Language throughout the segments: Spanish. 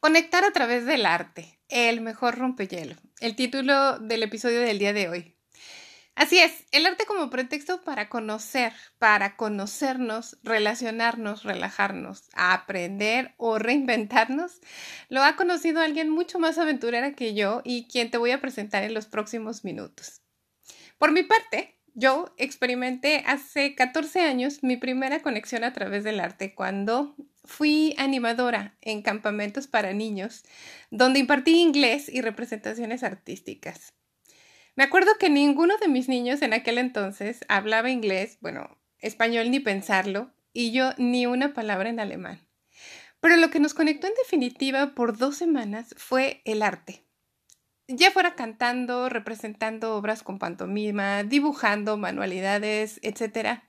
Conectar a través del arte, el mejor rompehielo, el título del episodio del día de hoy. Así es, el arte como pretexto para conocer, para conocernos, relacionarnos, relajarnos, aprender o reinventarnos, lo ha conocido alguien mucho más aventurera que yo y quien te voy a presentar en los próximos minutos. Por mi parte, yo experimenté hace 14 años mi primera conexión a través del arte cuando fui animadora en campamentos para niños, donde impartí inglés y representaciones artísticas. Me acuerdo que ninguno de mis niños en aquel entonces hablaba inglés, bueno, español ni pensarlo, y yo ni una palabra en alemán. Pero lo que nos conectó en definitiva por dos semanas fue el arte ya fuera cantando, representando obras con pantomima, dibujando manualidades, etc.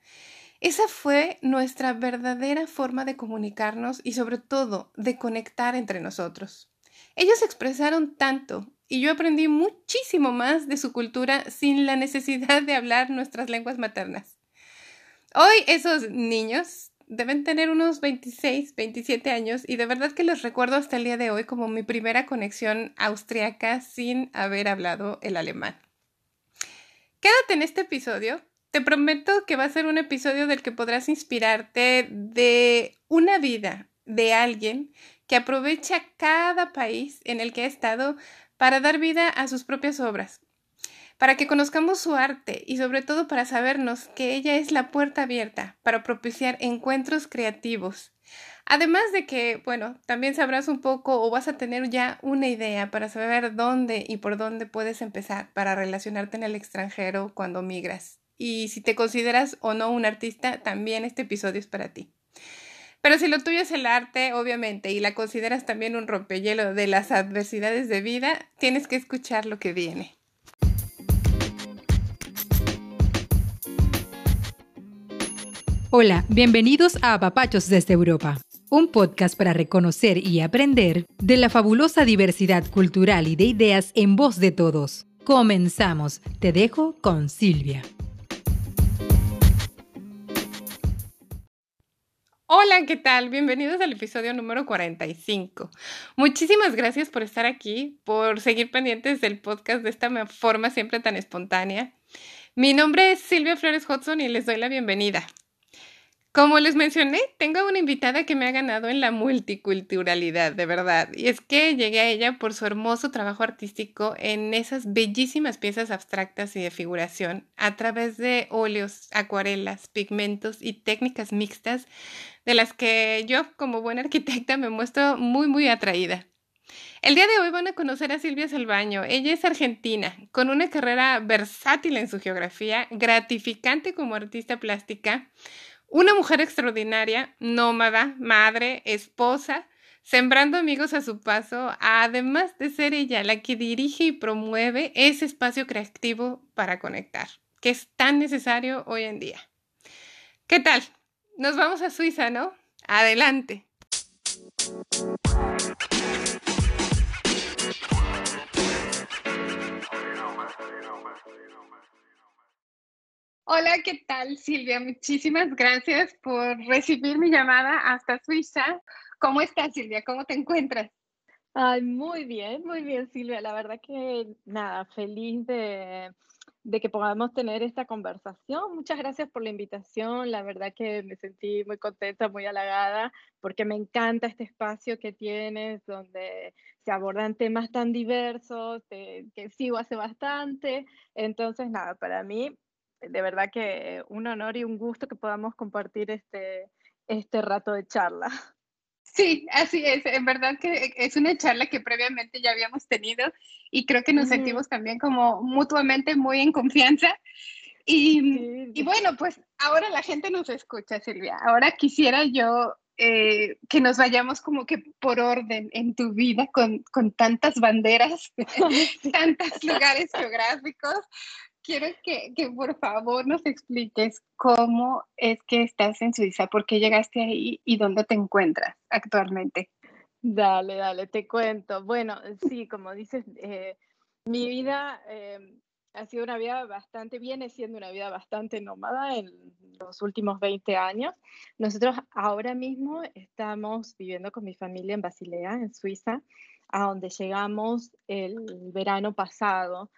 Esa fue nuestra verdadera forma de comunicarnos y sobre todo de conectar entre nosotros. Ellos expresaron tanto y yo aprendí muchísimo más de su cultura sin la necesidad de hablar nuestras lenguas maternas. Hoy esos niños deben tener unos 26, 27 años y de verdad que los recuerdo hasta el día de hoy como mi primera conexión austriaca sin haber hablado el alemán. Quédate en este episodio. Te prometo que va a ser un episodio del que podrás inspirarte de una vida de alguien que aprovecha cada país en el que ha estado para dar vida a sus propias obras, para que conozcamos su arte y sobre todo para sabernos que ella es la puerta abierta para propiciar encuentros creativos. Además de que, bueno, también sabrás un poco o vas a tener ya una idea para saber dónde y por dónde puedes empezar para relacionarte en el extranjero cuando migras. Y si te consideras o no un artista, también este episodio es para ti. Pero si lo tuyo es el arte, obviamente, y la consideras también un rompehielo de las adversidades de vida, tienes que escuchar lo que viene. Hola, bienvenidos a Papachos desde Europa, un podcast para reconocer y aprender de la fabulosa diversidad cultural y de ideas en voz de todos. Comenzamos. Te dejo con Silvia. Hola, ¿qué tal? Bienvenidos al episodio número 45. Muchísimas gracias por estar aquí, por seguir pendientes del podcast de esta forma siempre tan espontánea. Mi nombre es Silvia Flores Hudson y les doy la bienvenida. Como les mencioné, tengo una invitada que me ha ganado en la multiculturalidad, de verdad. Y es que llegué a ella por su hermoso trabajo artístico en esas bellísimas piezas abstractas y de figuración a través de óleos, acuarelas, pigmentos y técnicas mixtas de las que yo, como buena arquitecta, me muestro muy, muy atraída. El día de hoy van a conocer a Silvia Salvaño. Ella es argentina, con una carrera versátil en su geografía, gratificante como artista plástica una mujer extraordinaria, nómada, madre, esposa, sembrando amigos a su paso, además de ser ella la que dirige y promueve ese espacio creativo para conectar, que es tan necesario hoy en día. ¿Qué tal? Nos vamos a Suiza, ¿no? Adelante. Hola, ¿qué tal Silvia? Muchísimas gracias por recibir mi llamada hasta Suiza. ¿Cómo estás Silvia? ¿Cómo te encuentras? Muy bien, muy bien Silvia. La verdad que nada, feliz de, de que podamos tener esta conversación. Muchas gracias por la invitación. La verdad que me sentí muy contenta, muy halagada, porque me encanta este espacio que tienes, donde se abordan temas tan diversos, que sigo hace bastante. Entonces, nada, para mí de verdad que un honor y un gusto que podamos compartir este, este rato de charla. Sí, así es. En verdad que es una charla que previamente ya habíamos tenido y creo que nos sentimos también como mutuamente muy en confianza. Y, y, bueno, pues ahora la gente nos escucha, Silvia. Ahora quisiera yo eh, que nos vayamos como que por orden en tu vida con, con tantas banderas, tantos lugares geográficos, quiero que, por favor nos expliques cómo es que estás en Suiza, por qué llegaste ahí y dónde te encuentras actualmente. Dale, dale, te cuento. Bueno, sí, como dices, eh, mi vida, eh, ha sido una vida bastante, viene siendo una vida bastante nómada en los últimos 20 años. Nosotros ahora mismo estamos viviendo con mi familia en Basilea, en Suiza, a donde llegamos el verano pasado,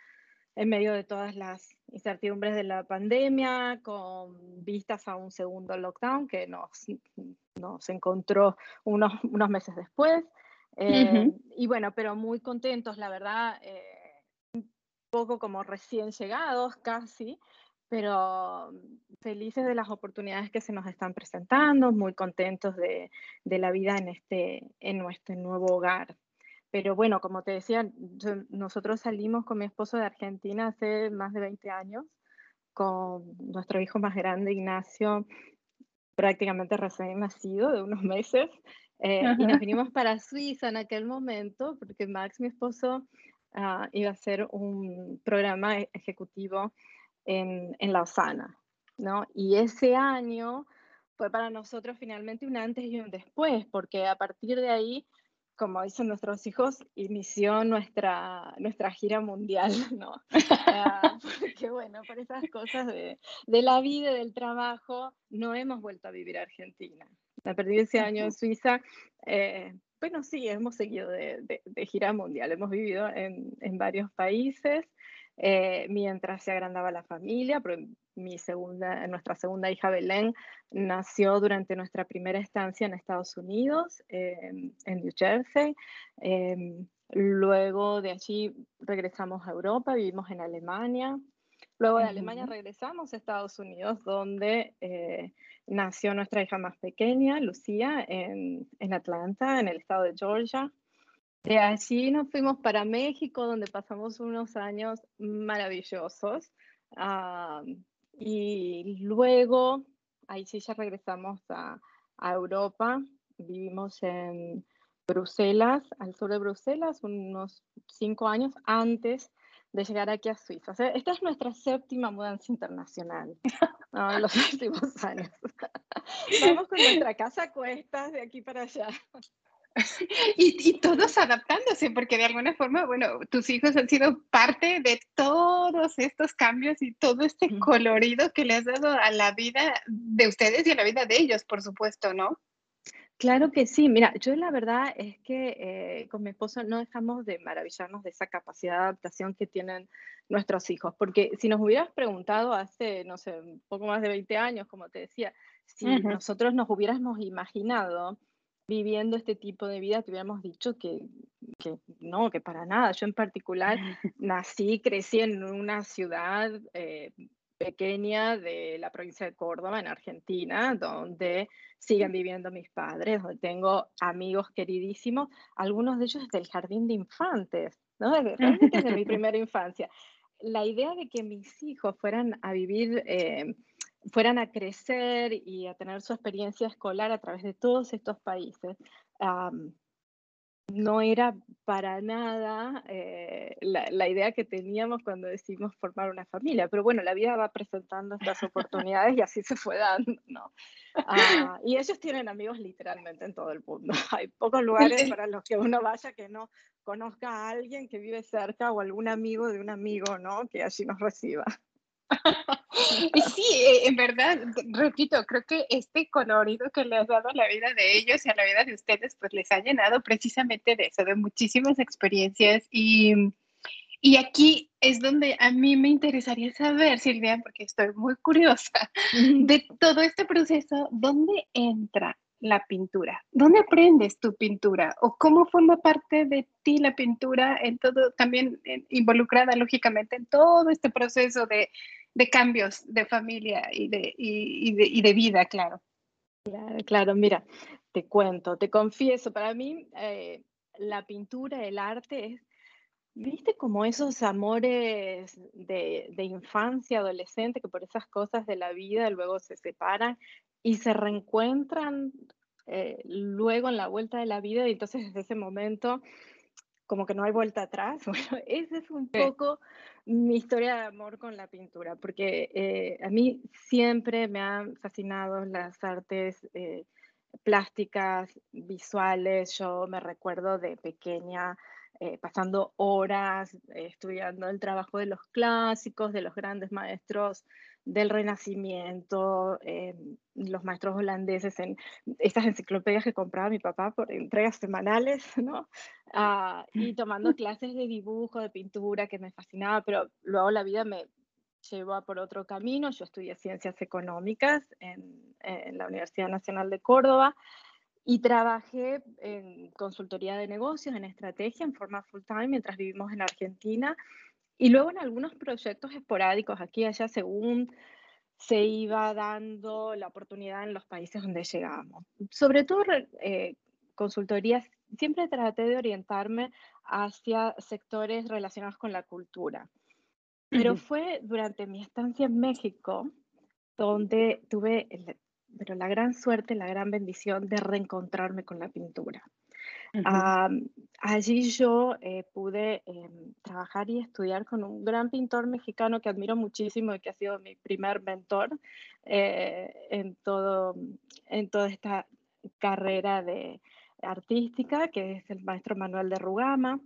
en medio de todas las incertidumbres de la pandemia, con vistas a un segundo lockdown que nos, nos encontró unos, unos meses después. Eh, y bueno, pero muy contentos, la verdad, eh, un poco como recién llegados casi, pero felices de las oportunidades que se nos están presentando, muy contentos de, de la vida en, este, en nuestro nuevo hogar. Pero bueno, como te decía, nosotros salimos con mi esposo de Argentina hace más de 20 años, con nuestro hijo más grande, Ignacio, prácticamente recién nacido, de unos meses, eh, y nos vinimos para Suiza en aquel momento, porque Max, mi esposo, ah, iba a hacer un programa e-, ejecutivo en, en Lausana, ¿no? Y ese año fue para nosotros finalmente un antes y un después, porque a partir de ahí como dicen nuestros hijos, inició nuestra, nuestra gira mundial, ¿no? Ah, porque bueno, por esas cosas de, de, la vida y del trabajo, no hemos vuelto a vivir a Argentina. La perdí ese año en Suiza. Eh, bueno, sí, hemos seguido de, de, de, gira mundial, hemos vivido en, en varios países. Eh, mientras se agrandaba la familia, mi segunda, nuestra segunda hija Belén nació durante nuestra primera estancia en Estados Unidos, en New Jersey. Em, luego de allí regresamos a Europa, vivimos en Alemania. Luego de Alemania regresamos a Estados Unidos, donde eh, nació nuestra hija más pequeña, Lucía, en, en Atlanta, en el estado de Georgia. De allí nos fuimos para México, donde pasamos unos años maravillosos. y luego, ahí sí ya regresamos a, a, Europa. Vivimos en Bruselas, al sur de Bruselas, unos cinco años antes de llegar aquí a Suiza. O sea, esta es nuestra séptima mudanza internacional en los últimos años. Vamos con nuestra casa a cuestas de aquí para allá. Y, y, todos adaptándose, porque de alguna forma, bueno, tus hijos han sido parte de todos estos cambios y todo este colorido que le has dado a la vida de ustedes y a la vida de ellos, por supuesto, ¿no? Claro que sí. Mira, yo la verdad es que eh, con mi esposo no dejamos de maravillarnos de esa capacidad de adaptación que tienen nuestros hijos, porque si nos hubieras preguntado hace, no sé, un poco más de 20 años, como te decía, si uh -huh. nosotros nos hubiéramos imaginado viviendo este tipo de vida, te hubiéramos dicho que, que, no, que para nada. Yo en particular nací, crecí en una ciudad eh, pequeña de la provincia de Córdoba, en Argentina, donde siguen viviendo mis padres, donde tengo amigos queridísimos, algunos de ellos del jardín de infantes, ¿no? Realmente desde mi primera infancia. La idea de que mis hijos fueran a vivir... Eh, fueran a crecer y a tener su experiencia escolar a través de todos estos países, um, no era para nada eh, la, la, idea que teníamos cuando decidimos formar una familia. Pero bueno, la vida va presentando estas oportunidades y así se fue dando, ¿no? Uh, y ellos tienen amigos literalmente en todo el mundo. Hay pocos lugares para los que uno vaya que no conozca a alguien que vive cerca o algún amigo de un amigo, ¿no? Que allí nos reciba. Sí, eh, en verdad, repito, creo que este colorido que le has dado a la vida de ellos y a la vida de ustedes, pues les ha llenado precisamente de eso, de muchísimas experiencias. Y, y aquí es donde a mí me interesaría saber, Silvia, porque estoy muy curiosa, de todo este proceso, ¿dónde entra la pintura? ¿Dónde aprendes tu pintura? ¿O cómo forma parte de ti la pintura en todo, también involucrada lógicamente en todo este proceso de de cambios de familia y de, y, de, y de, vida, claro. Claro, mira, te cuento, te confieso, para mí eh, la pintura, el arte viste como esos amores de, de, infancia, adolescente, que por esas cosas de la vida luego se separan y se reencuentran eh, luego en la vuelta de la vida y entonces desde ese momento como que no hay vuelta atrás. Bueno, esa es un poco mi historia de amor con la pintura, porque eh, a mí siempre me han fascinado las artes eh, plásticas, visuales. Yo me recuerdo de pequeña eh, pasando horas estudiando el trabajo de los clásicos, de los grandes maestros del Renacimiento, los maestros holandeses, en estas enciclopedias que compraba mi papá por entregas semanales, ¿no? Ah, y tomando clases de dibujo, de pintura, que me fascinaba, pero luego la vida me llevó por otro camino. Yo estudié ciencias económicas en, en la Universidad Nacional de Córdoba. Y trabajé en consultoría de negocios, en estrategia, en forma full time, mientras vivimos en Argentina. Y luego en algunos proyectos esporádicos aquí y allá, según se iba dando la oportunidad en los países donde llegábamos. Sobre todo eh, consultorías, siempre traté de orientarme hacia sectores relacionados con la cultura. Pero fue durante mi estancia en México donde tuve pero la gran suerte, la gran bendición de reencontrarme con la pintura. Allí yo eh, pude em, trabajar y estudiar con un gran pintor mexicano que admiro muchísimo y que ha sido mi primer mentor eh, en, todo, en toda esta carrera de artística, que es el maestro Manuel de Rugama.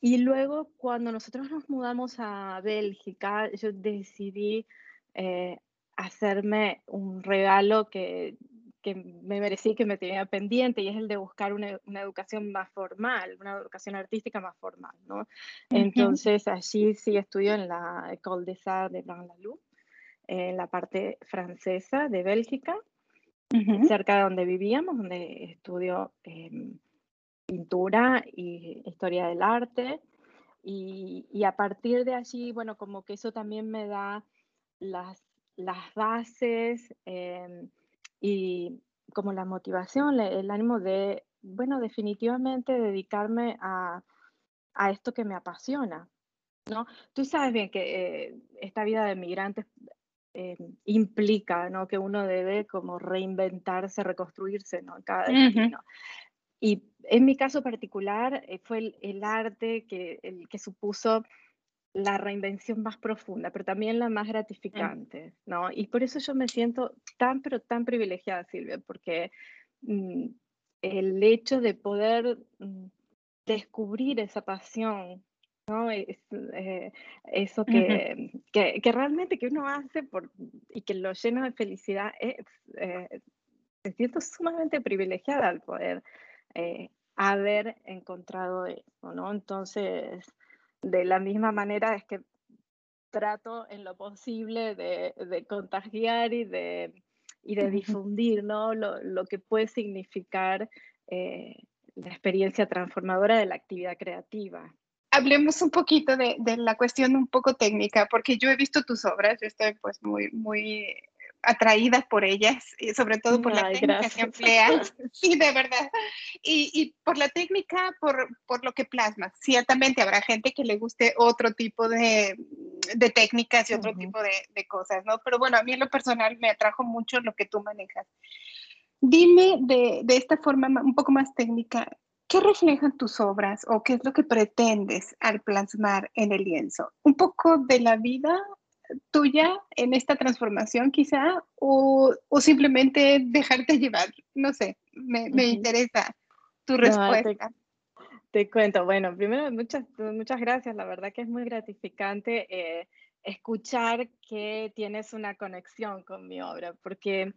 Y luego, cuando nosotros nos mudamos a Bélgica, yo decidí eh, hacerme un regalo que, que me merecí, que me tenía pendiente, y es el de buscar una, una educación más formal, una educación artística más formal, ¿no? Entonces, allí sí estudio en la École des Arts de Braine-l'Alleud, en la parte francesa de Bélgica, cerca de donde vivíamos, donde estudio em, pintura y historia del arte. Y, y, a partir de allí, bueno, como que eso también me da las las bases em, y como la motivación, el ánimo de, bueno, definitivamente dedicarme a, a esto que me apasiona, ¿no? Tú sabes bien que eh, esta vida de migrantes eh, implica, ¿no? Que uno debe como reinventarse, reconstruirse, ¿no? Cada destino. Y en mi caso particular eh, fue el, el, arte que, el que supuso la reinvención más profunda, pero también la más gratificante, ¿no? Y por eso yo me siento tan, pero tan privilegiada, Silvia, porque mm, el hecho de poder mm, descubrir esa pasión, ¿no? Es, eh, eso que, que, que, realmente que uno hace por, y que lo llena de felicidad, es, eh, me siento sumamente privilegiada al poder eh, haber encontrado eso, ¿no? Entonces, de la misma manera es que trato en lo posible de, contagiar y de, y de difundir ¿no? lo, que puede significar eh, la experiencia transformadora de la actividad creativa. Hablemos un poquito de, de, la cuestión un poco técnica, porque yo he visto tus obras, yo estoy pues muy, muy atraídas por ellas, y sobre todo por la técnica que empleas, sí, de verdad, y, y, por la técnica, por, por lo que plasmas. Ciertamente habrá gente que le guste otro tipo de, de técnicas y otro tipo de, de, cosas, ¿no? Pero bueno, a mí en lo personal me atrajo mucho lo que tú manejas. Dime de, de esta forma un poco más técnica, ¿qué reflejan tus obras o qué es lo que pretendes al plasmar en el lienzo? ¿Un poco de la vida tuya en esta transformación quizá o, o simplemente dejarte llevar? No sé, me, me interesa tu respuesta. te, cuento, bueno, primero muchas, muchas gracias, la verdad que es muy gratificante eh, escuchar que tienes una conexión con mi obra, porque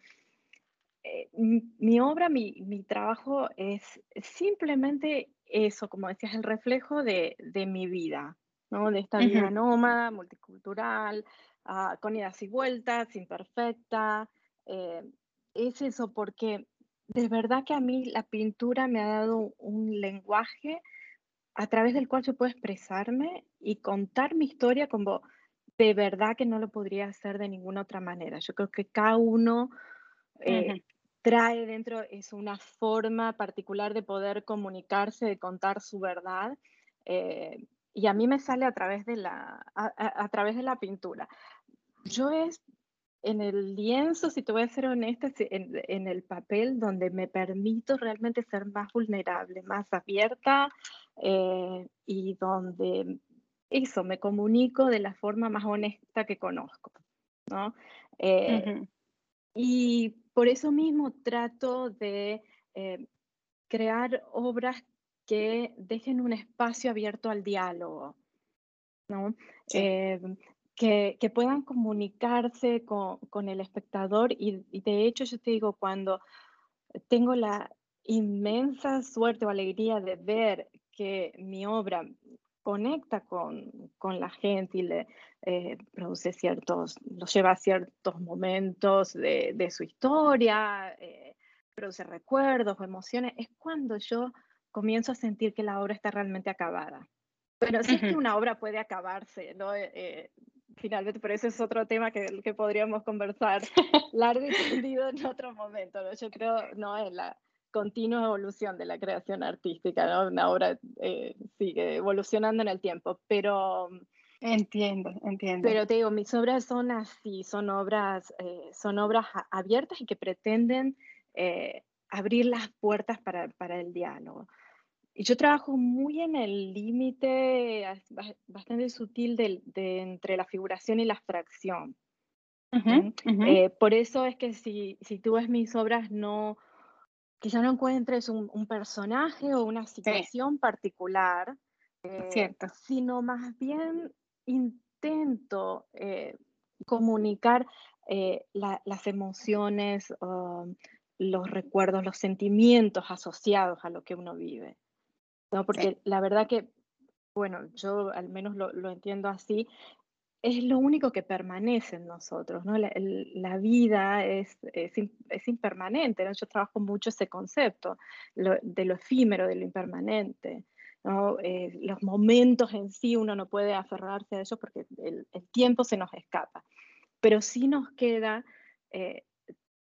eh, mi, obra, mi, mi, trabajo es simplemente eso, como decías, el reflejo de, de mi vida, ¿no? De esta vida nómada, multicultural, ah, con idas y vueltas, imperfecta. Eh, es eso, porque de verdad que a mí la pintura me ha dado un lenguaje a través del cual yo puedo expresarme y contar mi historia como de verdad que no lo podría hacer de ninguna otra manera. Yo creo que cada uno eh, trae dentro es una forma particular de poder comunicarse, de contar su verdad. Eh, y a mí me sale a través de la, a, través de la pintura. Yo es en el lienzo, si te voy a ser honesta, en, en, el papel donde me permito realmente ser más vulnerable, más abierta eh, y donde eso, me comunico de la forma más honesta que conozco, ¿no? Eh, y por eso mismo trato de eh, crear obras que dejen un espacio abierto al diálogo, ¿no? Eh, que, que, puedan comunicarse con, con el espectador y, y, de hecho yo te digo, cuando tengo la inmensa suerte o alegría de ver que mi obra conecta con, con la gente y le eh, produce ciertos, los lleva a ciertos momentos de, de su historia, eh, produce recuerdos o emociones, es cuando yo comienzo a sentir que la obra está realmente acabada. Pero sí es que una obra puede acabarse, ¿no? Eh, eh, finalmente, pero ese es otro tema que, que podríamos conversar largo y tendido en otro momento, ¿no? Yo creo, no, en la continua evolución de la creación artística, ¿no? Una obra eh, sigue evolucionando en el tiempo, pero... Entiendo, entiendo. Pero te digo, mis obras son así, son obras, son obras abiertas y que pretenden abrir las puertas para, para el diálogo. Y yo trabajo muy en el límite bastante sutil de, de, entre la figuración y la abstracción. Uh -huh, uh -huh. Eh, por eso es que si, si tú ves mis obras, no, quizá no encuentres un, un personaje o una situación sí. particular, eh, sino más bien intento eh, comunicar la, las emociones, uh, los recuerdos, los sentimientos asociados a lo que uno vive. ¿No? Porque sí. la verdad que, bueno, yo al menos lo, lo, entiendo así, es lo único que permanece en nosotros, ¿no? La, el, la vida es, es, es impermanente, ¿no? Yo trabajo mucho ese concepto lo, de lo efímero, de lo impermanente. ¿no? Eh, los momentos en sí uno no puede aferrarse a ellos porque el, el tiempo se nos escapa, pero sí nos queda eh,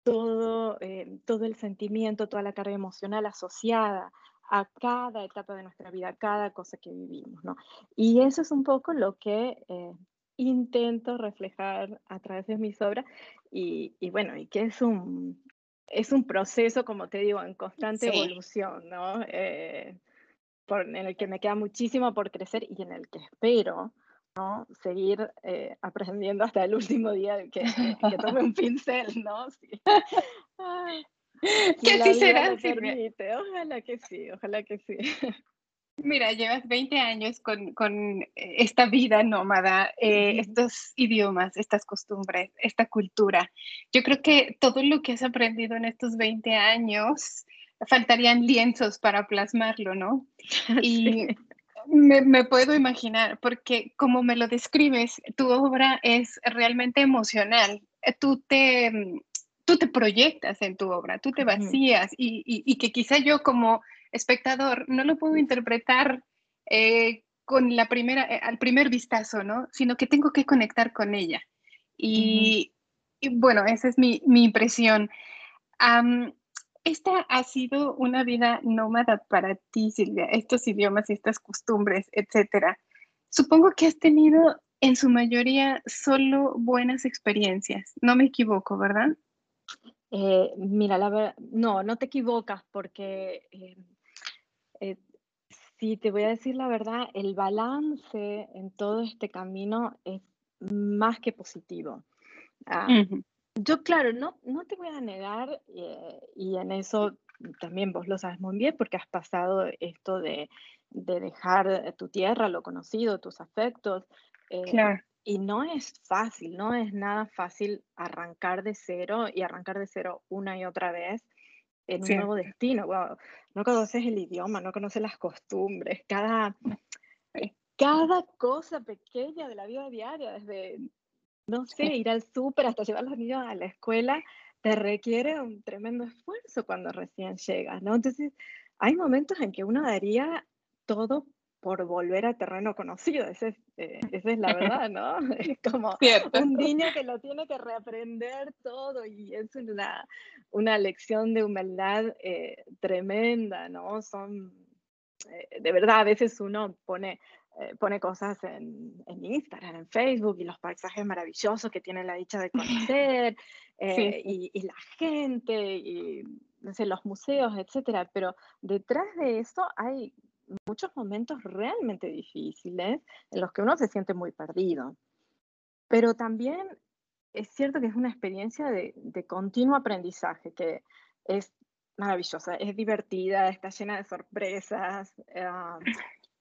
todo, eh, todo el sentimiento, toda la carga emocional asociada a cada etapa de nuestra vida, a cada cosa que vivimos, ¿no? Y eso es un poco lo que eh, intento reflejar a través de mis obras y, y, bueno, y que es un, es un proceso, como te digo, en constante sí. evolución, ¿no? Eh, por, en el que me queda muchísimo por crecer y en el que espero ¿no? seguir eh, aprendiendo hasta el último día que, que tome un pincel, ¿no? Sí. Que así será. Permite. Ojalá que sí, ojalá que sí. Mira, llevas 20 años con, con esta vida nómada, eh, estos idiomas, estas costumbres, esta cultura. Yo creo que todo lo que has aprendido en estos 20 años, faltarían lienzos para plasmarlo, ¿no? Y sí. me, me, puedo imaginar, porque como me lo describes, tu obra es realmente emocional. Tú te, tú te proyectas en tu obra, tú te vacías y, y, y que quizá yo como espectador no lo puedo interpretar eh, con la primera, eh, al primer vistazo, ¿no? Sino que tengo que conectar con ella. Y, uh -huh. y bueno, esa es mi, mi impresión. Um, esta ha sido una vida nómada para ti, Silvia, estos idiomas y estas costumbres, etcétera. Supongo que has tenido en su mayoría solo buenas experiencias. No me equivoco, ¿verdad? Eh, mira, la verdad, no, no te equivocas porque eh, eh, si te voy a decir la verdad, el balance en todo este camino es más que positivo. Ah, uh -huh. Yo, claro, no, no te voy a negar, y en eso también vos lo sabes muy bien, porque has pasado esto de, de dejar tu tierra, lo conocido, tus afectos. Claro. Y no es fácil, no es nada fácil arrancar de cero y arrancar de cero una y otra vez en un sí. nuevo destino. Wow, no conoces el idioma, no conoces las costumbres, cada, cada cosa pequeña de la vida diaria, desde, no sé, ir al súper hasta llevar a los niños a la escuela, te requiere un tremendo esfuerzo cuando recién llegas, ¿no? Entonces, hay momentos en que uno daría todo por volver a terreno conocido, esa es, eh, esa es la verdad, ¿no? Es como Cierto. un niño que lo tiene que reaprender todo y es una, una lección de humildad eh, tremenda, ¿no? Son, eh, de verdad, a veces uno pone, eh, pone cosas en, en, Instagram, en Facebook y los paisajes maravillosos que tiene la dicha de conocer sí, sí. Y, y, la gente y no sé, los museos, etcétera, pero detrás de eso hay muchos momentos realmente difíciles en los que uno se siente muy perdido. Pero también es cierto que es una experiencia de, de continuo aprendizaje, que es maravillosa, es divertida, está llena de sorpresas, ah,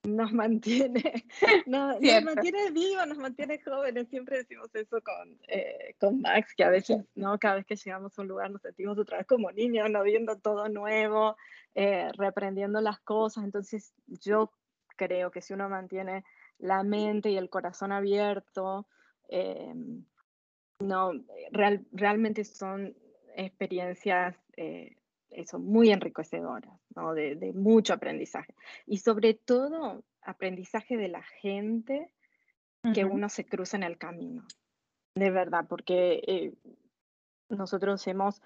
nos mantiene, nos, mantiene vivos, nos mantiene jóvenes. Siempre decimos eso con, eh, con Max, que a veces, ¿no? Cada vez que llegamos a un lugar nos sentimos otra vez como niños, ¿no? Viendo todo nuevo, eh, reprendiendo las cosas. Entonces, yo creo que si uno mantiene la mente y el corazón abierto, eh, no, real, realmente son experiencias eso, muy enriquecedoras, ¿no? de, de, mucho aprendizaje. Y sobre todo, aprendizaje de la gente que uno se cruza en el camino, de verdad, porque eh, nosotros hemos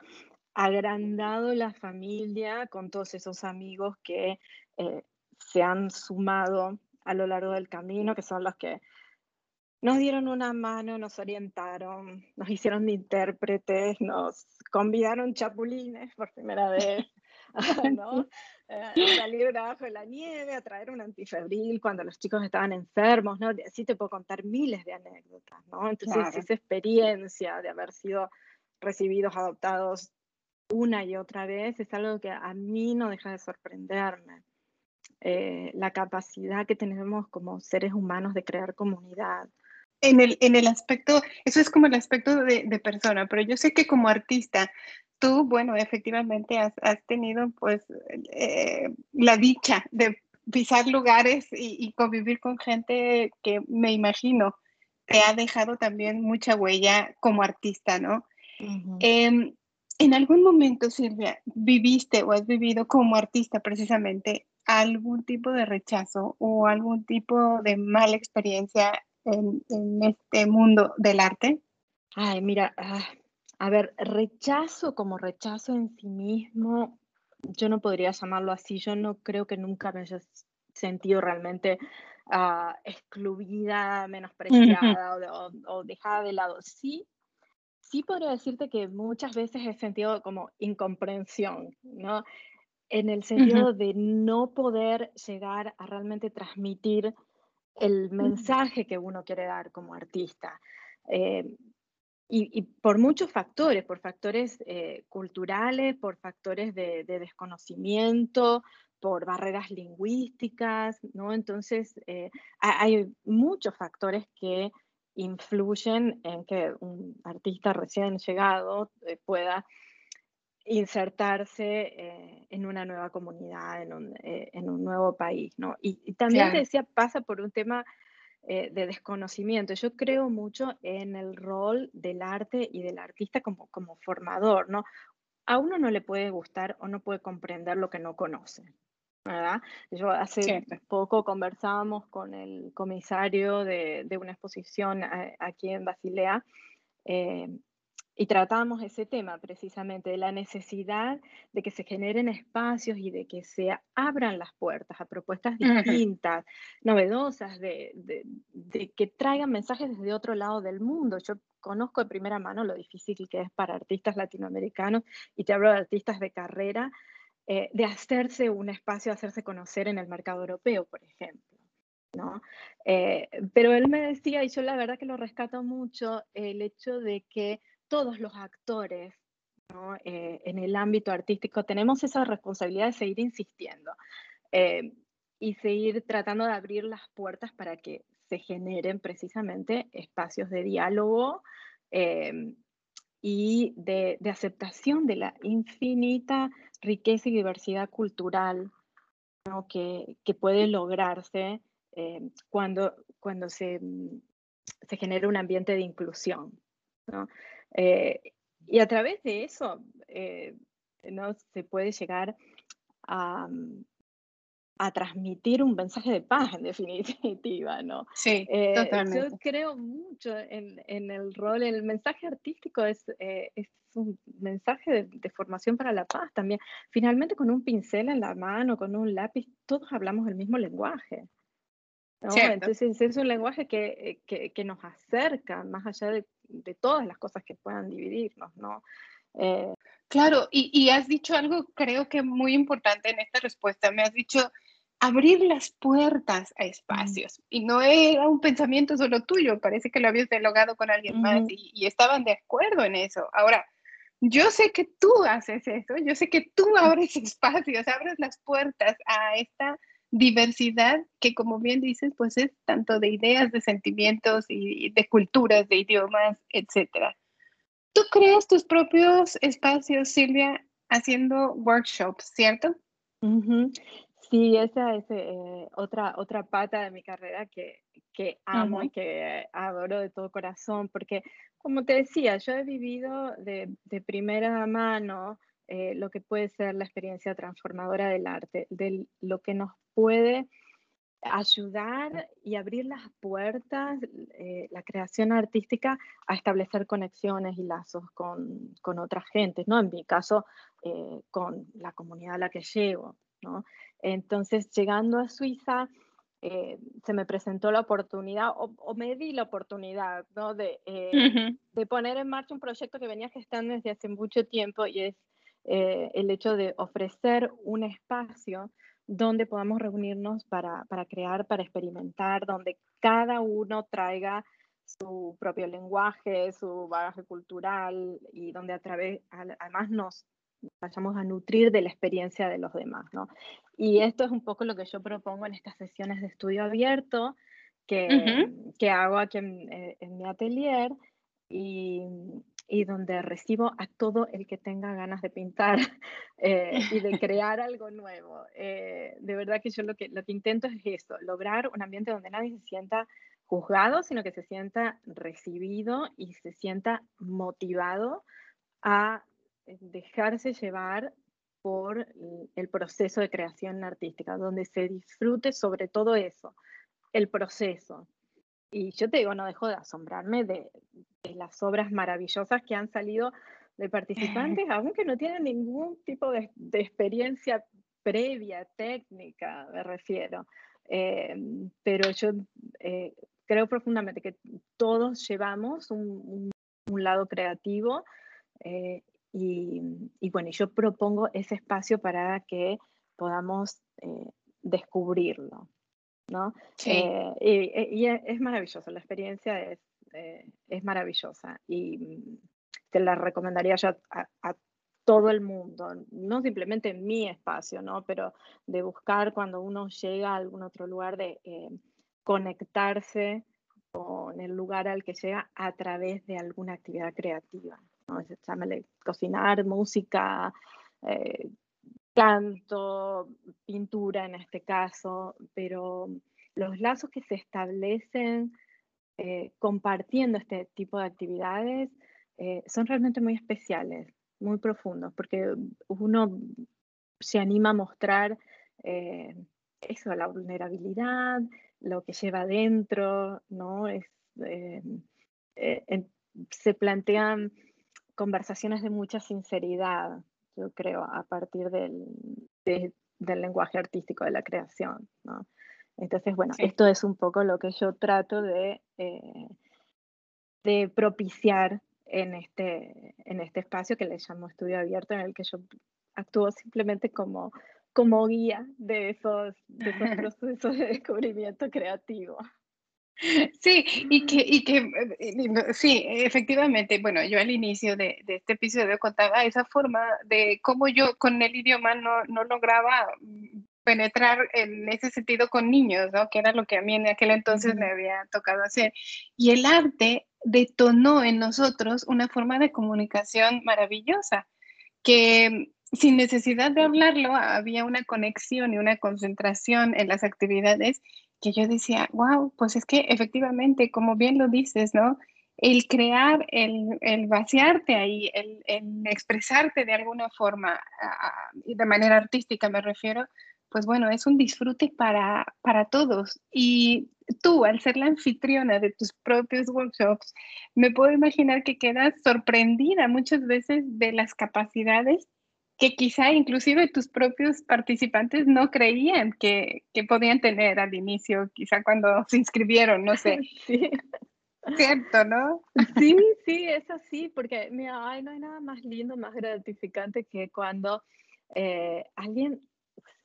agrandado la familia con todos esos amigos que eh, se han sumado a lo largo del camino, que son los que nos dieron una mano, nos orientaron, nos hicieron intérpretes, nos convidaron chapulines por primera vez, ¿no? Eh, salir abajo de la nieve, a traer un antifebril cuando los chicos estaban enfermos, ¿no? Así te puedo contar miles de anécdotas, ¿no? Entonces, esa experiencia de haber sido recibidos, adoptados una y otra vez, es algo que a mí no deja de sorprenderme. Eh, la capacidad que tenemos como seres humanos de crear comunidad, en el, en el aspecto, eso es como el aspecto de, de, persona, pero yo sé que como artista, tú, bueno, efectivamente has, has tenido pues eh, la dicha de pisar lugares y, y, convivir con gente que me imagino te ha dejado también mucha huella como artista, ¿no? Uh -huh. eh, en algún momento, Silvia, viviste o has vivido como artista precisamente algún tipo de rechazo o algún tipo de mala experiencia en, en este mundo del arte? Ay, mira, ah, a ver, rechazo como rechazo en sí mismo, yo no podría llamarlo así, yo no creo que nunca me haya sentido realmente uh, excluida, menospreciada uh -huh. o, o, o, dejada de lado. Sí, sí podría decirte que muchas veces he sentido como incomprensión, ¿no? En el sentido uh -huh. de no poder llegar a realmente transmitir el mensaje que uno quiere dar como artista. Eh, y, y, por muchos factores, por factores eh, culturales, por factores de, de, desconocimiento, por barreras lingüísticas, ¿no? Entonces, eh, hay muchos factores que influyen en que un artista recién llegado pueda insertarse eh, en una nueva comunidad, en un, eh, en un nuevo país, ¿no? Y, y también claro. te decía, pasa por un tema eh, de desconocimiento. Yo creo mucho en el rol del arte y del artista como, como formador, ¿no? A uno no le puede gustar o no puede comprender lo que no conoce, ¿verdad? Yo hace Siempre. poco conversábamos con el comisario de, de una exposición a, aquí en Basilea, eh, y tratamos ese tema precisamente de la necesidad de que se generen espacios y de que se abran las puertas a propuestas distintas, novedosas, de, de, de, que traigan mensajes desde otro lado del mundo. Yo conozco de primera mano lo difícil que es para artistas latinoamericanos y te hablo de artistas de carrera, eh, de hacerse un espacio, hacerse conocer en el mercado europeo, por ejemplo. ¿no? Eh, pero él me decía, y yo la verdad que lo rescato mucho, el hecho de que todos los actores eh, en el ámbito artístico tenemos esa responsabilidad de seguir insistiendo eh, y seguir tratando de abrir las puertas para que se generen precisamente espacios de diálogo eh, y de, aceptación de la infinita riqueza y diversidad cultural que, puede lograrse cuando, cuando se, se genera un ambiente de inclusión. Eh, y a través de eso eh, ¿no? se puede llegar a, a, transmitir un mensaje de paz, en definitiva, ¿no? Sí, eh, totalmente. Yo creo mucho en, en, el rol, el mensaje artístico es, eh, es un mensaje de, de, formación para la paz también. Finalmente, con un pincel en la mano, con un lápiz, todos hablamos el mismo lenguaje. ¿No? Entonces es un lenguaje que, que, que, nos acerca más allá de, de, todas las cosas que puedan dividirnos, ¿no? Eh, claro, y, y, has dicho algo creo que muy importante en esta respuesta. Me has dicho abrir las puertas a espacios. Mm. Y no era un pensamiento solo tuyo, parece que lo habías dialogado con alguien mm. más y, y, estaban de acuerdo en eso. Ahora, yo sé que tú haces eso, yo sé que tú abres espacios, abres las puertas a esta diversidad que, como bien dices, pues es tanto de ideas, de sentimientos y de culturas, de idiomas, etcétera. Tú creas tus propios espacios, Silvia, haciendo workshops, ¿cierto? Sí, esa es eh, otra, otra pata de mi carrera que, que amo y que adoro de todo corazón, porque como te decía, yo he vivido de, de primera mano eh, lo que puede ser la experiencia transformadora del arte, de lo que nos puede ayudar y abrir las puertas, eh, la creación artística, a establecer conexiones y lazos con, con otras gentes, ¿no? En mi caso, eh, con la comunidad a la que llego, ¿no? Entonces, llegando a Suiza, eh, se me presentó la oportunidad, o, me di la oportunidad, ¿no? De, de, poner en marcha un proyecto que venía gestando desde hace mucho tiempo y es el hecho de ofrecer un espacio donde podamos reunirnos para, para, crear, para experimentar, donde cada uno traiga su propio lenguaje, su bagaje cultural y donde a través, además nos vayamos a nutrir de la experiencia de los demás, ¿no? Y esto es un poco lo que yo propongo en estas sesiones de estudio abierto que, que hago aquí en, eh, en mi atelier y, y donde recibo a todo el que tenga ganas de pintar eh, y de crear algo nuevo. Eh, de verdad que yo lo que, lo que intento es eso, lograr un ambiente donde nadie se sienta juzgado, sino que se sienta recibido y se sienta motivado a dejarse llevar por el proceso de creación artística, donde se disfrute sobre todo eso, el proceso, y yo te digo, no dejo de asombrarme de, las obras maravillosas que han salido de participantes, aunque no tienen ningún tipo de, experiencia previa, técnica, me refiero. Eh, pero yo eh, creo profundamente que todos llevamos un, lado creativo eh, y, y, bueno, yo propongo ese espacio para que podamos descubrirlo. ¿No? Eh, y, es maravilloso, la experiencia es, eh, es maravillosa y mm, te la recomendaría yo a, todo el mundo, no simplemente en mi espacio, ¿no? Pero de buscar cuando uno llega a algún otro lugar, de eh, conectarse con el lugar al que llega a través de alguna actividad creativa, ¿no? Llámale cocinar, música, canto, pintura en este caso, pero los lazos que se establecen eh, compartiendo este tipo de actividades eh, son realmente muy especiales, muy profundos, porque uno se anima a mostrar eh, eso, la vulnerabilidad, lo que lleva adentro, ¿no? Es, se plantean conversaciones de mucha sinceridad, yo creo, a partir del, del lenguaje artístico de la creación. ¿no? Entonces, bueno, esto es un poco lo que yo trato de, eh, de propiciar en este, en este espacio que le llamo estudio abierto, en el que yo actúo simplemente como, como guía de esos, de esos procesos de descubrimiento creativo. Sí, y que, y que eh, sí, efectivamente, bueno, yo al inicio de, de, este episodio contaba esa forma de cómo yo con el idioma no, no lograba penetrar en ese sentido con niños, ¿no? Que era lo que a mí en aquel entonces me había tocado hacer. Y el arte detonó en nosotros una forma de comunicación maravillosa, que sin necesidad de hablarlo, había una conexión y una concentración en las actividades que yo decía, wow, pues es que efectivamente, como bien lo dices, ¿no? El crear, el, el vaciarte ahí, el, expresarte de alguna forma, y de manera artística me refiero, pues bueno, es un disfrute para, para todos. Y tú, al ser la anfitriona de tus propios workshops, me puedo imaginar que quedas sorprendida muchas veces de las capacidades que quizá inclusive tus propios participantes no creían que, podían tener al inicio, quizá cuando se inscribieron, no sé. Sí. Cierto, ¿no? Sí, sí, es así, porque mira, no hay nada más lindo, más gratificante que cuando eh, alguien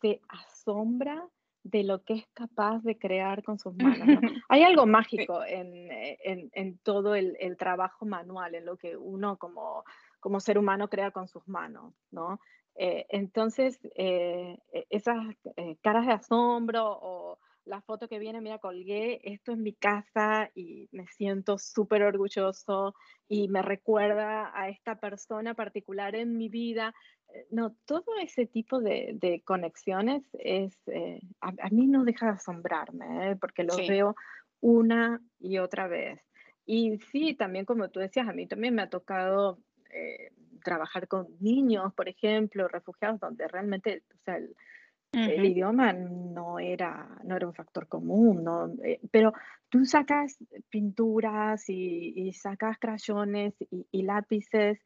se asombra de lo que es capaz de crear con sus manos. Hay algo mágico en, en, en todo el, el, trabajo manual, en lo que uno como como ser humano crea con sus manos, ¿no? Eh, entonces, eh, e, esas eh, caras de asombro o la foto que viene, mira, colgué esto en mi casa y me siento súper orgulloso y me recuerda a esta persona particular en mi vida. No, todo ese tipo de, conexiones es, a, mí no deja de asombrarme, porque lo veo una y otra vez. Y sí, también como tú decías, a mí también me ha tocado eh, trabajar con niños, por ejemplo, refugiados, donde realmente o sea, el, idioma no era, no era un factor común, ¿no? Eh, pero tú sacas pinturas y, sacas crayones y, lápices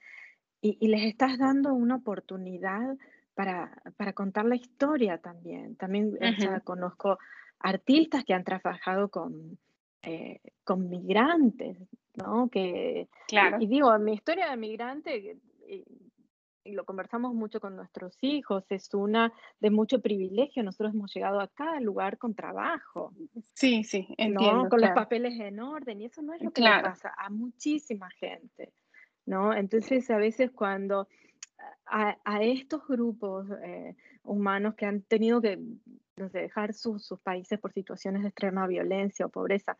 y, les estás dando una oportunidad para, para contar la historia también. También conozco artistas que han trabajado con, eh, con migrantes, ¿no? Que, claro. y, digo, mi historia de migrante, y, lo conversamos mucho con nuestros hijos, es una de mucho privilegio. Nosotros hemos llegado a cada lugar con trabajo. Sí, sí, entiendo. Con los papeles en orden, y eso no es lo que le pasa a muchísima gente, ¿no? Entonces, a veces cuando a, estos grupos eh, humanos que han tenido que dejar sus, sus países por situaciones de extrema violencia o pobreza,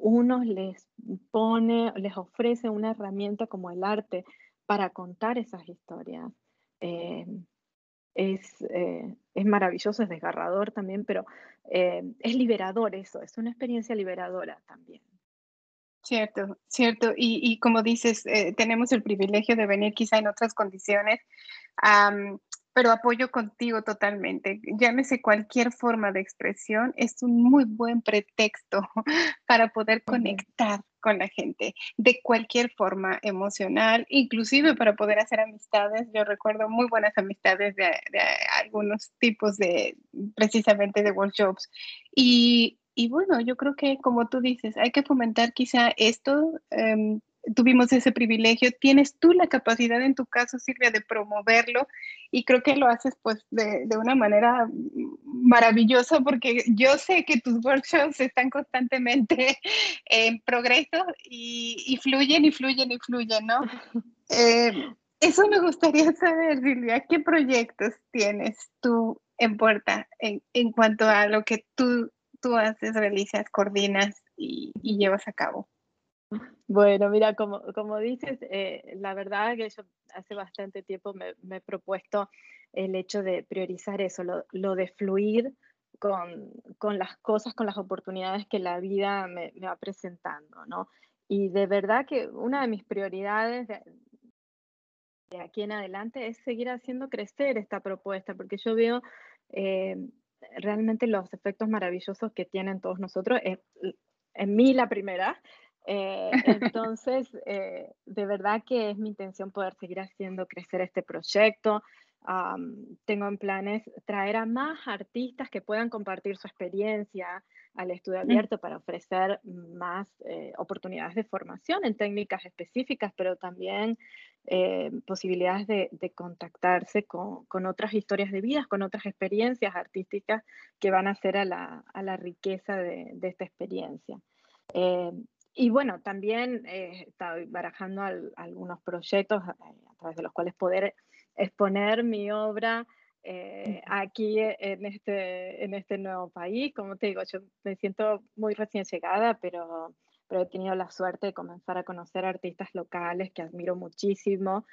uno les pone, les ofrece una herramienta como el arte para contar esas historias. Eh, es, eh, es, maravilloso, es desgarrador también, pero eh, es liberador eso, es una experiencia liberadora también. Cierto, cierto. Y, y como dices, tenemos el privilegio de venir quizá en otras condiciones pero apoyo contigo totalmente. Llámese cualquier forma de expresión, es un muy buen pretexto para poder conectar con la gente de cualquier forma emocional, inclusive para poder hacer amistades. Yo recuerdo muy buenas amistades de, algunos tipos de, precisamente de workshops. Y, y, bueno, yo creo que como tú dices, hay que fomentar quizá esto. Em, tuvimos ese privilegio. Tienes tú la capacidad en tu caso, Silvia, de promoverlo y creo que lo haces pues de, una manera maravillosa porque yo sé que tus workshops están constantemente en progreso y, fluyen y fluyen y fluyen, ¿no? Eh, eso me gustaría saber, Silvia, ¿qué proyectos tienes tú en puerta en, cuanto a lo que tú, tú haces, realizas, coordinas y llevas a cabo? Bueno, mira, como, como dices, eh, la verdad que yo hace bastante tiempo me, he propuesto el hecho de priorizar eso, lo, de fluir con, con, las cosas, con las oportunidades que la vida me, va presentando, ¿no? Y de verdad que una de mis prioridades de, aquí en adelante es seguir haciendo crecer esta propuesta, porque yo veo eh, realmente los efectos maravillosos que tienen todos nosotros. En, en mí la primera, eh, entonces, eh, de verdad que es mi intención poder seguir haciendo crecer este proyecto. tengo en planes traer a más artistas que puedan compartir su experiencia al estudio abierto para ofrecer más eh, oportunidades de formación en técnicas específicas, pero también posibilidades de, contactarse con, con, otras historias de vida, con otras experiencias artísticas que van a hacer a la, a la riqueza de, de esta experiencia. Y bueno, también eh, estoy barajando algunos proyectos eh, a, través de los cuales poder exponer mi obra eh, aquí en este, en este nuevo país. Como te digo, yo me siento muy recién llegada, pero, pero he tenido la suerte de comenzar a conocer artistas locales que admiro muchísimo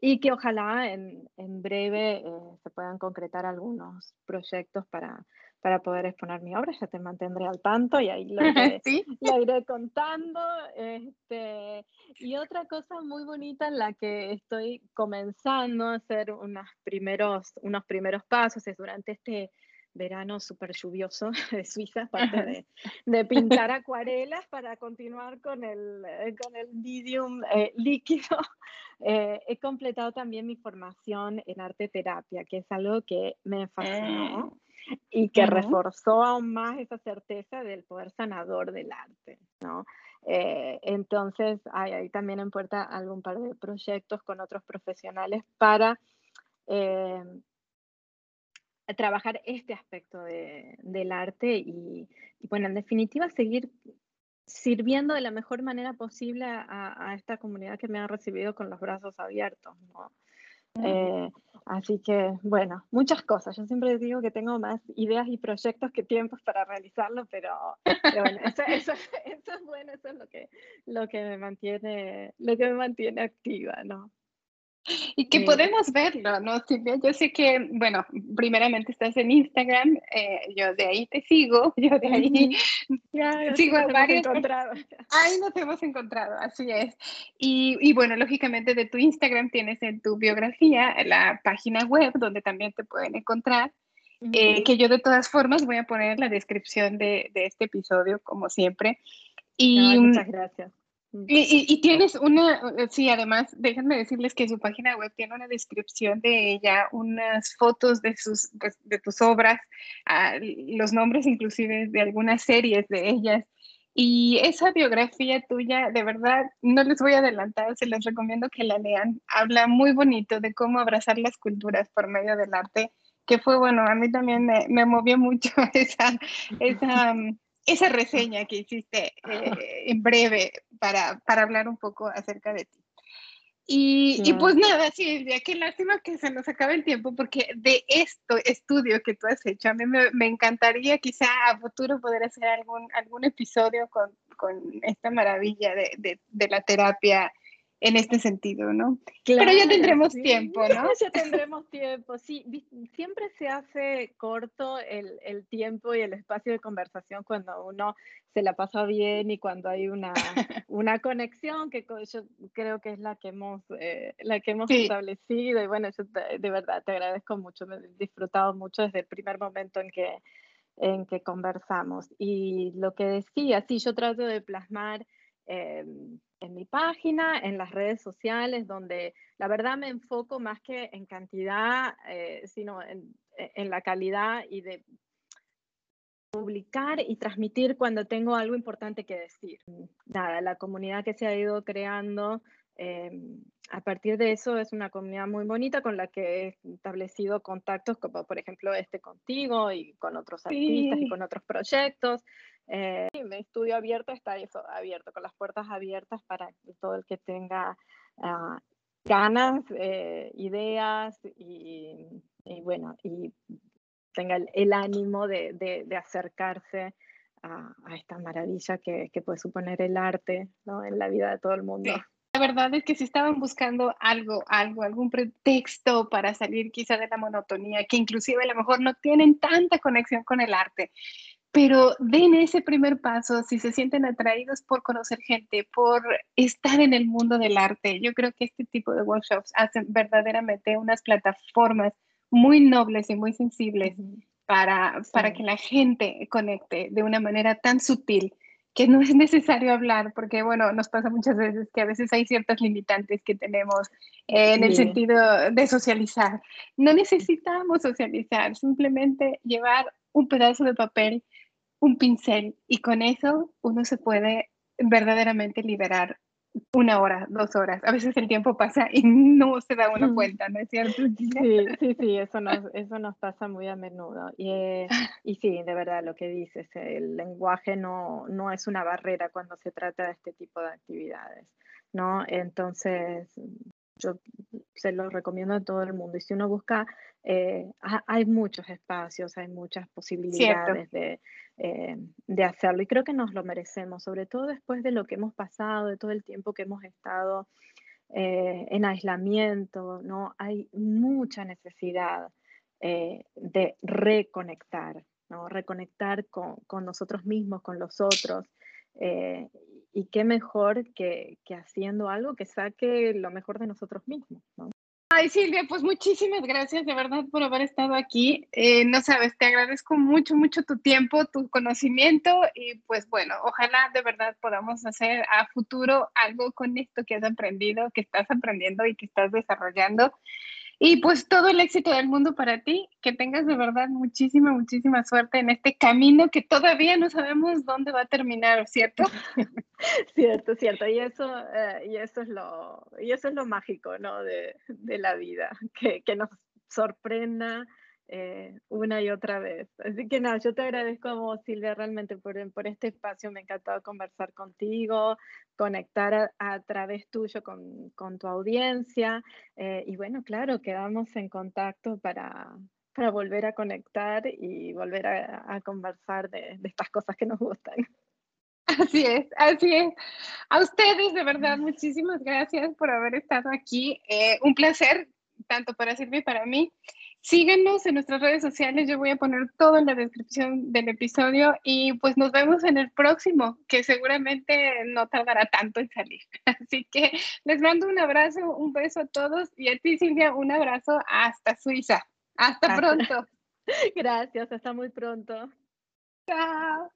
y que ojalá en, en breve se puedan concretar algunos proyectos para, para poder exponer mi obra, ya te mantendré al tanto y ahí lo iré, iré contando. Este, y otra cosa muy bonita en la que estoy comenzando a hacer unos primeros, unos primeros pasos es durante este verano súper lluvioso de Suiza, aparte de, de, pintar acuarelas para continuar con el, eh, con el medium eh, líquido. Eh, he completado también mi formación en arte terapia, que es algo que me fascinó y que reforzó aún más esa certeza del poder sanador del arte, ¿no? Eh, entonces, hay ahí también en puerta algún par de proyectos con otros profesionales para eh, trabajar este aspecto de, del arte y, bueno, en definitiva, seguir sirviendo de la mejor manera posible a, esta comunidad que me ha recibido con los brazos abiertos. Eh, así que, bueno, muchas cosas. Yo siempre digo que tengo más ideas y proyectos que tiempos para realizarlo, pero, bueno, eso, eso, eso, es bueno, eso es lo que, lo que me mantiene, lo que me mantiene activa, ¿no? Y que podemos verlo, ¿no, Silvia? Yo sé que, bueno, primeramente estás en Instagram, eh, yo de ahí te sigo, yo de ahí sigo a varios. Encontrado. Ahí nos hemos encontrado, así es. Y, y, bueno, lógicamente de tu Instagram tienes en tu biografía la página web donde también te pueden encontrar. Eh, que yo de todas formas voy a poner en la descripción de, de este episodio, como siempre. Y, muchas gracias. Y, tienes una, eh, sí, además, déjenme decirles que su página web tiene una descripción de ella, unas fotos de, sus, de, tus obras, ah, los nombres inclusive de algunas series de ellas. Y esa biografía tuya, de verdad, no les voy a adelantar, se les recomiendo que la lean. Habla muy bonito de cómo abrazar las culturas por medio del arte, que fue, bueno, a mí también me, me movió mucho esa, esa esa reseña que hiciste eh, en breve para, para, hablar un poco acerca de ti. Y, y, pues nada, Silvia, qué lástima que se nos acabe el tiempo porque de esto estudio que tú has hecho, a mí me, me encantaría quizá a futuro poder hacer algún, algún episodio con, con esta maravilla de, de, de la terapia en este sentido, ¿no? Pero ya tendremos tiempo, ¿no? Ya tendremos tiempo, sí. Siempre se hace corto el, el, tiempo y el espacio de conversación cuando uno se la pasa bien y cuando hay una, una conexión que yo creo que es la que hemos, eh, la que hemos establecido. Y bueno, yo de verdad te agradezco mucho, me he disfrutado mucho desde el primer momento en que, en que conversamos. Y lo que decía, sí, yo trato de plasmar... Eh, en mi página, en las redes sociales, donde la verdad me enfoco más que en cantidad, eh, sino en, en, la calidad y de publicar y transmitir cuando tengo algo importante que decir. Nada, la comunidad que se ha ido creando em, a partir de eso es una comunidad muy bonita con la que he establecido contactos como por ejemplo este contigo y con otros artistas y con otros proyectos. Eh, mi estudio abierto está eso, abierto, con las puertas abiertas para todo el que tenga ah, ganas, eh, ideas y, bueno, y tenga el, ánimo de, de, acercarse a, a, esta maravilla que, que, puede suponer el arte ¿no? en la vida de todo el mundo. La verdad es que si estaban buscando algo, algo, algún pretexto para salir quizá de la monotonía, que inclusive a lo mejor no tienen tanta conexión con el arte, pero den ese primer paso si se sienten atraídos por conocer gente, por estar en el mundo del arte. Yo creo que este tipo de workshops hacen verdaderamente unas plataformas muy nobles y muy sensibles para, para que la gente conecte de una manera tan sutil que no es necesario hablar, porque bueno, nos pasa muchas veces que a veces hay ciertas limitantes que tenemos en el sentido de socializar. No necesitamos socializar, simplemente llevar un pedazo de papel un pincel y con eso uno se puede verdaderamente liberar una hora, dos horas. A veces el tiempo pasa y no se da una cuenta, ¿no es cierto? Sí, sí, sí, eso nos, eso nos pasa muy a menudo. Y, eh, y sí, de verdad, lo que dices, el lenguaje no, no es una barrera cuando se trata de este tipo de actividades, ¿no? Entonces, yo se lo recomiendo a todo el mundo. Y si uno busca, eh, hay muchos espacios, hay muchas posibilidades de, eh, de, hacerlo. Y creo que nos lo merecemos, sobre todo después de lo que hemos pasado, de todo el tiempo que hemos estado eh, en aislamiento, ¿no? Hay mucha necesidad de reconectar, ¿no? Reconectar con, con, nosotros mismos, con los otros y qué mejor que, que, haciendo algo que saque lo mejor de nosotros mismos, ¿no? Ay, Silvia, pues muchísimas gracias de verdad por haber estado aquí. Eh, no sabes, te agradezco mucho, mucho tu tiempo, tu conocimiento y pues bueno, ojalá de verdad podamos hacer a futuro algo con esto que has aprendido, que estás aprendiendo y que estás desarrollando. Y pues todo el éxito del mundo para ti, que tengas de verdad muchísima, muchísima suerte en este camino que todavía no sabemos dónde va a terminar, ¿cierto? cierto, cierto. Y eso, eh, y eso es lo, y eso es lo mágico, ¿no? De, de la vida, que, que nos sorprenda eh, una y otra vez. Así que nada, yo te agradezco Silvia, realmente por, por este espacio. Me ha encantado conversar contigo, conectar a, través tuyo con, con tu audiencia. Eh, y bueno, claro, quedamos en contacto para, para volver a conectar y volver a, a conversar de, de estas cosas que nos gustan. Así es, así es. A ustedes, de verdad, muchísimas gracias por haber estado aquí. Eh, un placer, tanto para Silvia y para mí. Síganos en nuestras redes sociales, yo voy a poner todo en la descripción del episodio y pues nos vemos en el próximo, que seguramente no tardará tanto en salir. Así que les mando un abrazo, un beso a todos y a ti Silvia, un abrazo hasta Suiza. Hasta pronto. Gracias, hasta muy pronto. Chao.